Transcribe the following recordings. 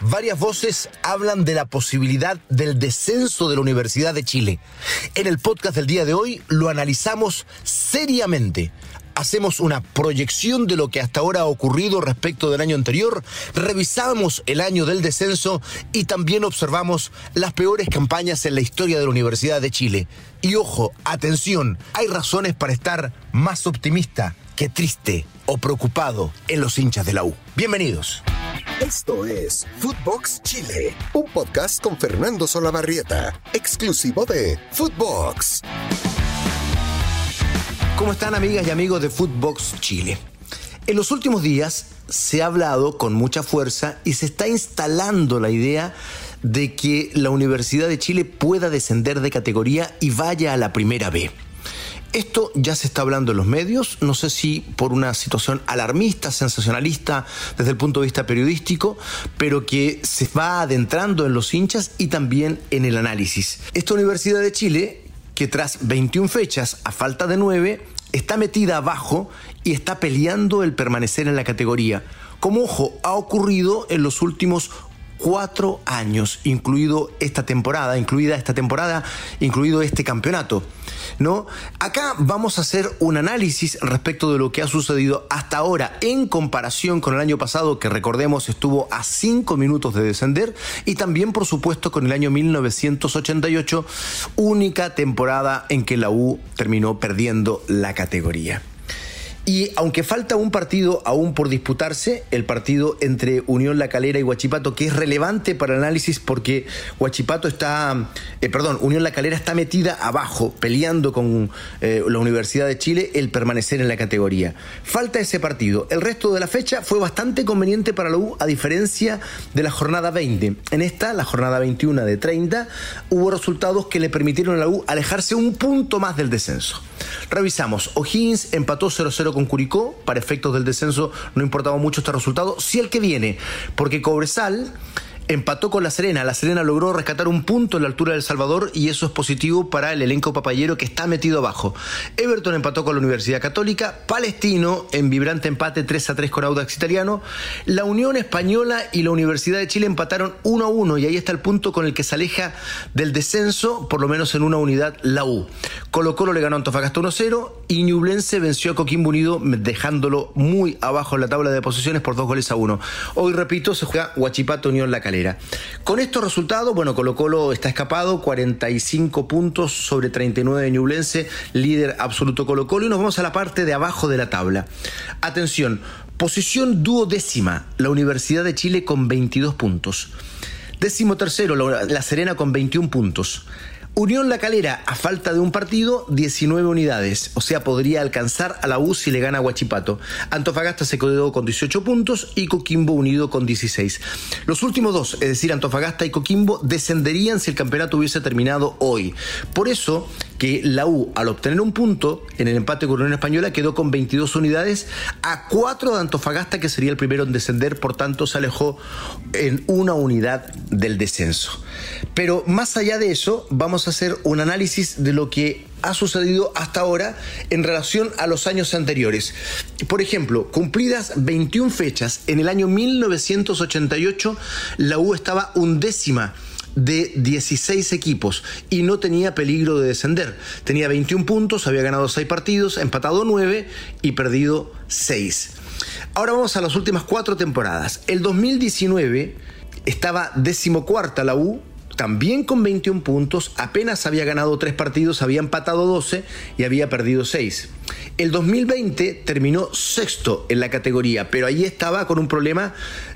varias voces hablan de la posibilidad del descenso de la Universidad de Chile. En el podcast del día de hoy lo analizamos seriamente. Hacemos una proyección de lo que hasta ahora ha ocurrido respecto del año anterior, revisamos el año del descenso y también observamos las peores campañas en la historia de la Universidad de Chile. Y ojo, atención, hay razones para estar más optimista que triste o preocupado en los hinchas de la U. Bienvenidos. Esto es Footbox Chile, un podcast con Fernando Solabarrieta, exclusivo de Footbox. ¿Cómo están amigas y amigos de Footbox Chile? En los últimos días se ha hablado con mucha fuerza y se está instalando la idea de que la Universidad de Chile pueda descender de categoría y vaya a la primera B. Esto ya se está hablando en los medios, no sé si por una situación alarmista, sensacionalista desde el punto de vista periodístico, pero que se va adentrando en los hinchas y también en el análisis. Esta Universidad de Chile, que tras 21 fechas, a falta de 9, está metida abajo y está peleando el permanecer en la categoría. Como ojo, ha ocurrido en los últimos cuatro años, incluido esta temporada, incluida esta temporada, incluido este campeonato. ¿No? Acá vamos a hacer un análisis respecto de lo que ha sucedido hasta ahora en comparación con el año pasado, que recordemos estuvo a cinco minutos de descender, y también, por supuesto, con el año 1988, única temporada en que la U terminó perdiendo la categoría. Y aunque falta un partido aún por disputarse, el partido entre Unión La Calera y Huachipato, que es relevante para el análisis porque Huachipato está, eh, perdón, Unión La Calera está metida abajo, peleando con eh, la Universidad de Chile el permanecer en la categoría. Falta ese partido. El resto de la fecha fue bastante conveniente para la U, a diferencia de la jornada 20. En esta, la jornada 21 de 30, hubo resultados que le permitieron a la U alejarse un punto más del descenso. Revisamos. O'Higgins empató 0-0 con Curicó. Para efectos del descenso no importaba mucho este resultado. Sí el que viene, porque Cobresal empató con La Serena. La Serena logró rescatar un punto en la altura del Salvador y eso es positivo para el elenco papayero que está metido abajo. Everton empató con la Universidad Católica, Palestino en vibrante empate 3 a 3 con Audax Italiano, la Unión Española y la Universidad de Chile empataron 1 a 1 y ahí está el punto con el que se aleja del descenso, por lo menos en una unidad, la U. Colo Colo le ganó a Antofagasta 1 0 y Ñublense venció a Coquimbo Unido dejándolo muy abajo en la tabla de posiciones por dos goles a uno. Hoy, repito, se juega Huachipato Unión La Calera. Con estos resultados, bueno, Colo Colo está escapado, 45 puntos sobre 39 de Ñublense, líder absoluto Colo Colo, y nos vamos a la parte de abajo de la tabla. Atención, posición duodécima, la Universidad de Chile con 22 puntos. Décimo tercero, La Serena con 21 puntos. Unión La Calera, a falta de un partido, 19 unidades, o sea, podría alcanzar a la U si le gana a Huachipato. Antofagasta se quedó con 18 puntos y Coquimbo unido con 16. Los últimos dos, es decir, Antofagasta y Coquimbo, descenderían si el campeonato hubiese terminado hoy. Por eso que la U, al obtener un punto en el empate con Unión Española, quedó con 22 unidades a 4 de Antofagasta, que sería el primero en descender, por tanto se alejó en una unidad del descenso. Pero más allá de eso, vamos hacer un análisis de lo que ha sucedido hasta ahora en relación a los años anteriores. Por ejemplo, cumplidas 21 fechas, en el año 1988 la U estaba undécima de 16 equipos y no tenía peligro de descender. Tenía 21 puntos, había ganado 6 partidos, empatado 9 y perdido 6. Ahora vamos a las últimas 4 temporadas. El 2019 estaba decimocuarta la U también con 21 puntos, apenas había ganado 3 partidos, había empatado 12 y había perdido 6. El 2020 terminó sexto en la categoría, pero ahí estaba con un problema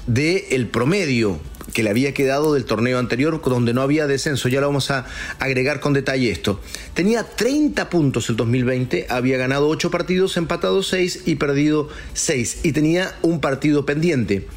del el promedio que le había quedado del torneo anterior donde no había descenso. Ya lo vamos a agregar con detalle esto. Tenía 30 puntos el 2020, había ganado 8 partidos, empatado 6 y perdido 6 y tenía un partido pendiente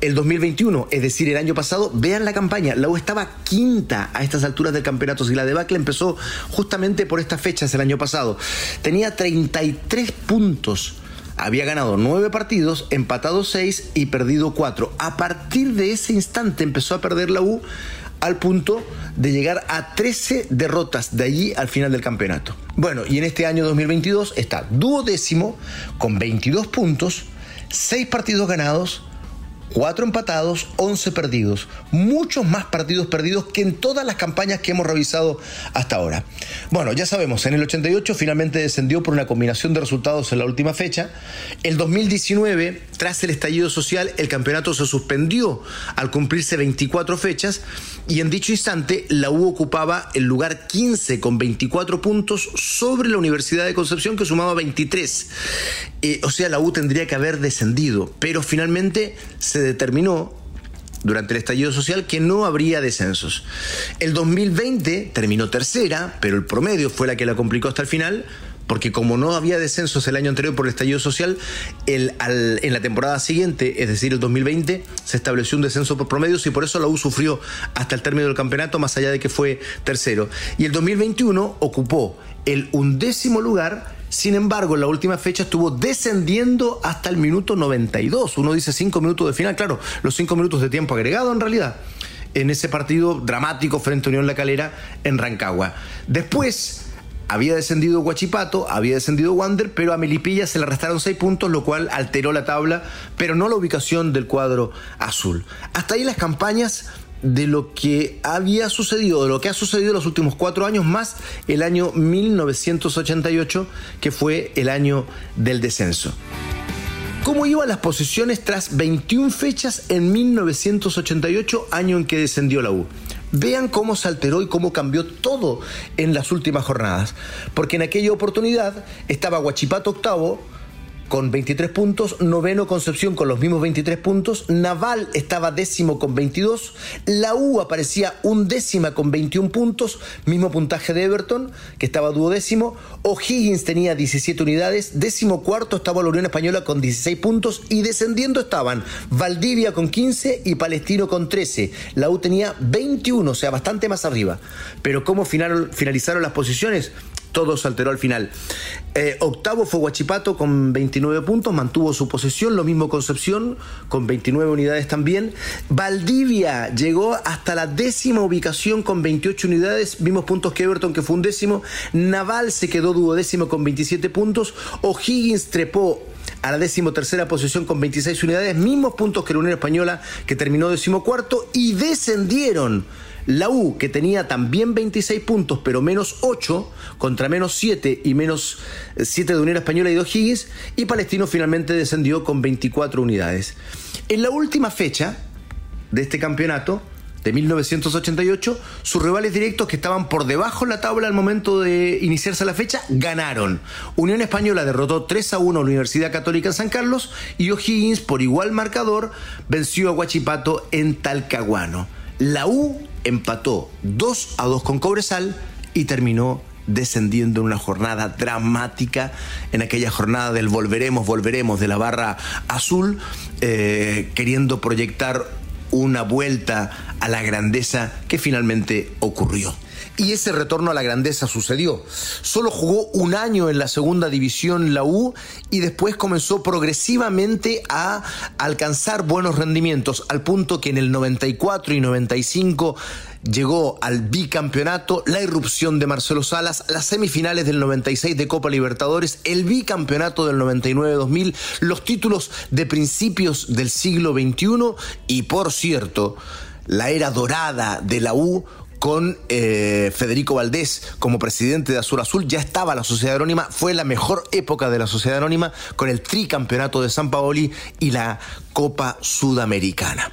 el 2021, es decir, el año pasado, vean la campaña, la U estaba quinta a estas alturas del campeonato. Si la debacle empezó justamente por estas fechas el año pasado, tenía 33 puntos. Había ganado 9 partidos, empatado 6 y perdido 4. A partir de ese instante empezó a perder la U al punto de llegar a 13 derrotas de allí al final del campeonato. Bueno, y en este año 2022 está duodécimo con 22 puntos, 6 partidos ganados, 4 empatados, 11 perdidos. Muchos más partidos perdidos que en todas las campañas que hemos revisado hasta ahora. Bueno, ya sabemos, en el 88 finalmente descendió por una combinación de resultados en la última fecha. El 2019, tras el estallido social, el campeonato se suspendió al cumplirse 24 fechas y en dicho instante la U ocupaba el lugar 15 con 24 puntos sobre la Universidad de Concepción que sumaba 23. Eh, o sea, la U tendría que haber descendido, pero finalmente se determinó durante el estallido social que no habría descensos. El 2020 terminó tercera, pero el promedio fue la que la complicó hasta el final, porque como no había descensos el año anterior por el estallido social, el, en la temporada siguiente, es decir, el 2020, se estableció un descenso por promedios y por eso la U sufrió hasta el término del campeonato, más allá de que fue tercero. Y el 2021 ocupó el undécimo lugar sin embargo, en la última fecha estuvo descendiendo hasta el minuto 92. Uno dice cinco minutos de final, claro, los cinco minutos de tiempo agregado en realidad en ese partido dramático frente a Unión La Calera en Rancagua. Después había descendido Guachipato, había descendido Wander, pero a Melipilla se le restaron seis puntos, lo cual alteró la tabla, pero no la ubicación del cuadro azul. Hasta ahí las campañas de lo que había sucedido, de lo que ha sucedido en los últimos cuatro años, más el año 1988, que fue el año del descenso. ¿Cómo iban las posiciones tras 21 fechas en 1988, año en que descendió la U? Vean cómo se alteró y cómo cambió todo en las últimas jornadas. Porque en aquella oportunidad estaba Guachipato octavo, con 23 puntos, noveno Concepción con los mismos 23 puntos, Naval estaba décimo con 22, la U aparecía un décima con 21 puntos, mismo puntaje de Everton, que estaba duodécimo, O'Higgins tenía 17 unidades, décimo cuarto estaba la Unión Española con 16 puntos y descendiendo estaban Valdivia con 15 y Palestino con 13. La U tenía 21, o sea, bastante más arriba. Pero ¿cómo finalizaron las posiciones? Todo se alteró al final. Eh, octavo fue Huachipato con 29 puntos, mantuvo su posesión, lo mismo Concepción con 29 unidades también. Valdivia llegó hasta la décima ubicación con 28 unidades, mismos puntos que Everton que fue un décimo. Naval se quedó duodécimo con 27 puntos. O'Higgins trepó a la decimotercera posición con 26 unidades, mismos puntos que la Unión Española que terminó decimocuarto y descendieron la U, que tenía también 26 puntos, pero menos 8, contra menos 7 y menos 7 de Unión Española y de O'Higgins, y Palestino finalmente descendió con 24 unidades. En la última fecha de este campeonato, de 1988, sus rivales directos que estaban por debajo de la tabla al momento de iniciarse la fecha ganaron. Unión Española derrotó 3 a 1 a la Universidad Católica en San Carlos y O'Higgins, por igual marcador, venció a Huachipato en Talcahuano. La U empató 2 a 2 con Cobresal y terminó descendiendo en una jornada dramática, en aquella jornada del volveremos, volveremos de la barra azul, eh, queriendo proyectar una vuelta a la grandeza que finalmente ocurrió y ese retorno a la grandeza sucedió. Solo jugó un año en la segunda división la U y después comenzó progresivamente a alcanzar buenos rendimientos, al punto que en el 94 y 95 llegó al bicampeonato, la irrupción de Marcelo Salas, las semifinales del 96 de Copa Libertadores, el bicampeonato del 99-2000, los títulos de principios del siglo XXI y, por cierto, la era dorada de la U con eh, Federico Valdés como presidente de Azul Azul. Ya estaba la Sociedad Anónima, fue la mejor época de la Sociedad Anónima con el tricampeonato de San Paoli y la Copa Sudamericana.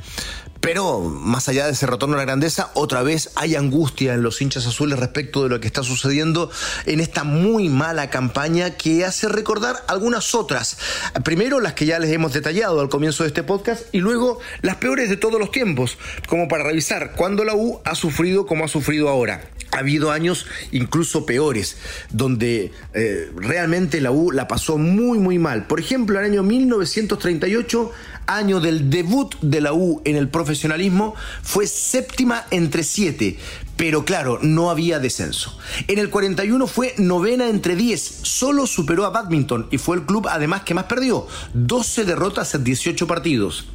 Pero más allá de ese retorno a la grandeza, otra vez hay angustia en los hinchas azules respecto de lo que está sucediendo en esta muy mala campaña que hace recordar algunas otras. Primero las que ya les hemos detallado al comienzo de este podcast y luego las peores de todos los tiempos, como para revisar cuándo la U ha sufrido como ha sufrido ahora. Ha habido años incluso peores, donde eh, realmente la U la pasó muy muy mal. Por ejemplo, el año 1938 año del debut de la U en el profesionalismo, fue séptima entre siete, pero claro, no había descenso. En el 41 fue novena entre 10, solo superó a Badminton y fue el club además que más perdió, 12 derrotas en 18 partidos.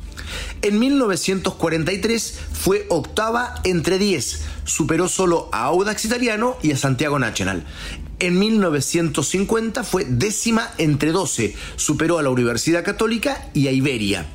En 1943 fue octava entre 10, superó solo a Audax Italiano y a Santiago Nacional. En 1950 fue décima entre 12, superó a la Universidad Católica y a Iberia.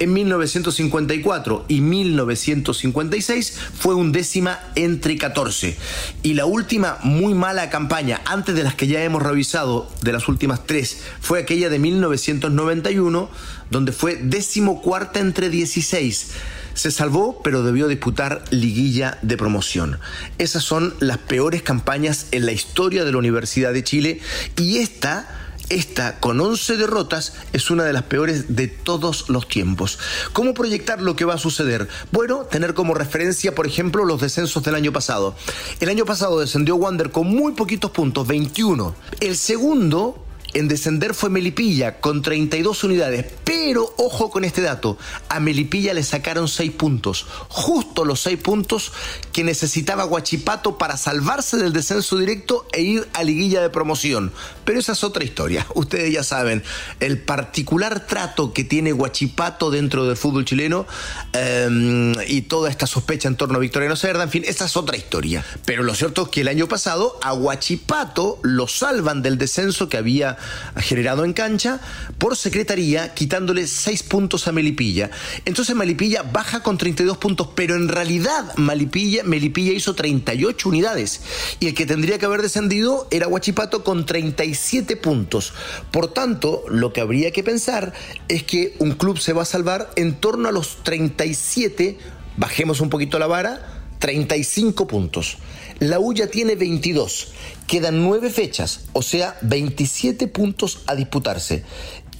En 1954 y 1956 fue un décima entre 14. Y la última muy mala campaña, antes de las que ya hemos revisado, de las últimas tres, fue aquella de 1991, donde fue décimo cuarta entre 16 se salvó, pero debió disputar liguilla de promoción. Esas son las peores campañas en la historia de la Universidad de Chile y esta esta, con 11 derrotas, es una de las peores de todos los tiempos. ¿Cómo proyectar lo que va a suceder? Bueno, tener como referencia, por ejemplo, los descensos del año pasado. El año pasado descendió Wander con muy poquitos puntos, 21. El segundo en descender fue Melipilla con 32 unidades. Pero ojo con este dato, a Melipilla le sacaron 6 puntos, justo los 6 puntos que necesitaba Guachipato para salvarse del descenso directo e ir a liguilla de promoción. Pero esa es otra historia, ustedes ya saben, el particular trato que tiene Guachipato dentro del fútbol chileno em, y toda esta sospecha en torno a Victoriano Cerda, en fin, esa es otra historia. Pero lo cierto es que el año pasado a Guachipato lo salvan del descenso que había generado en cancha por secretaría, quitándole 6 puntos a Melipilla. Entonces Melipilla baja con 32 puntos, pero en realidad Melipilla, Melipilla hizo 38 unidades y el que tendría que haber descendido era Huachipato con 37 puntos. Por tanto, lo que habría que pensar es que un club se va a salvar en torno a los 37, bajemos un poquito la vara, 35 puntos. La U ya tiene 22. Quedan 9 fechas, o sea, 27 puntos a disputarse.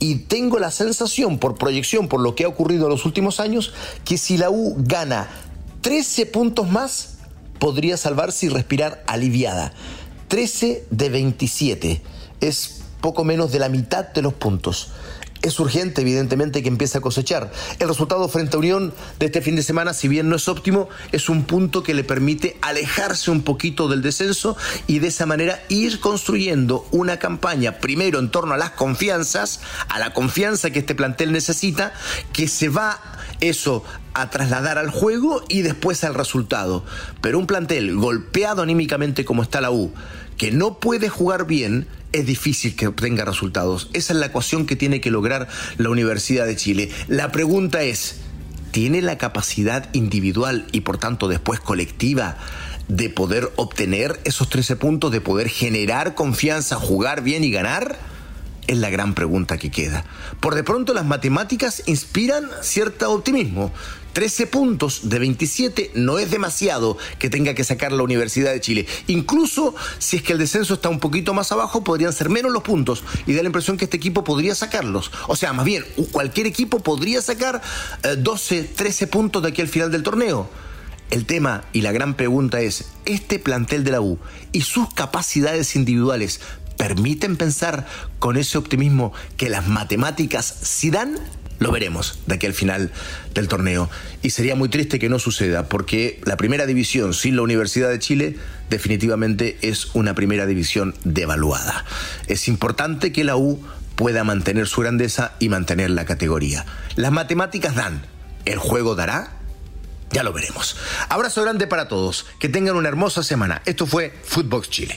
Y tengo la sensación, por proyección, por lo que ha ocurrido en los últimos años, que si la U gana 13 puntos más, podría salvarse y respirar aliviada. 13 de 27. Es poco menos de la mitad de los puntos es urgente, evidentemente, que empiece a cosechar. El resultado frente a Unión de este fin de semana, si bien no es óptimo, es un punto que le permite alejarse un poquito del descenso y de esa manera ir construyendo una campaña, primero en torno a las confianzas, a la confianza que este plantel necesita, que se va eso a trasladar al juego y después al resultado. Pero un plantel golpeado anímicamente como está la U, que no puede jugar bien, es difícil que obtenga resultados. Esa es la ecuación que tiene que lograr la Universidad de Chile. La pregunta es, ¿tiene la capacidad individual y por tanto después colectiva de poder obtener esos 13 puntos, de poder generar confianza, jugar bien y ganar? Es la gran pregunta que queda. Por de pronto las matemáticas inspiran cierto optimismo. 13 puntos de 27 no es demasiado que tenga que sacar la Universidad de Chile. Incluso si es que el descenso está un poquito más abajo, podrían ser menos los puntos y da la impresión que este equipo podría sacarlos. O sea, más bien, cualquier equipo podría sacar 12, eh, 13 puntos de aquí al final del torneo. El tema y la gran pregunta es, ¿este plantel de la U y sus capacidades individuales permiten pensar con ese optimismo que las matemáticas sí dan? Lo veremos de aquí al final del torneo. Y sería muy triste que no suceda, porque la primera división sin la Universidad de Chile definitivamente es una primera división devaluada. Es importante que la U pueda mantener su grandeza y mantener la categoría. Las matemáticas dan, el juego dará. Ya lo veremos. Abrazo grande para todos. Que tengan una hermosa semana. Esto fue Footbox Chile.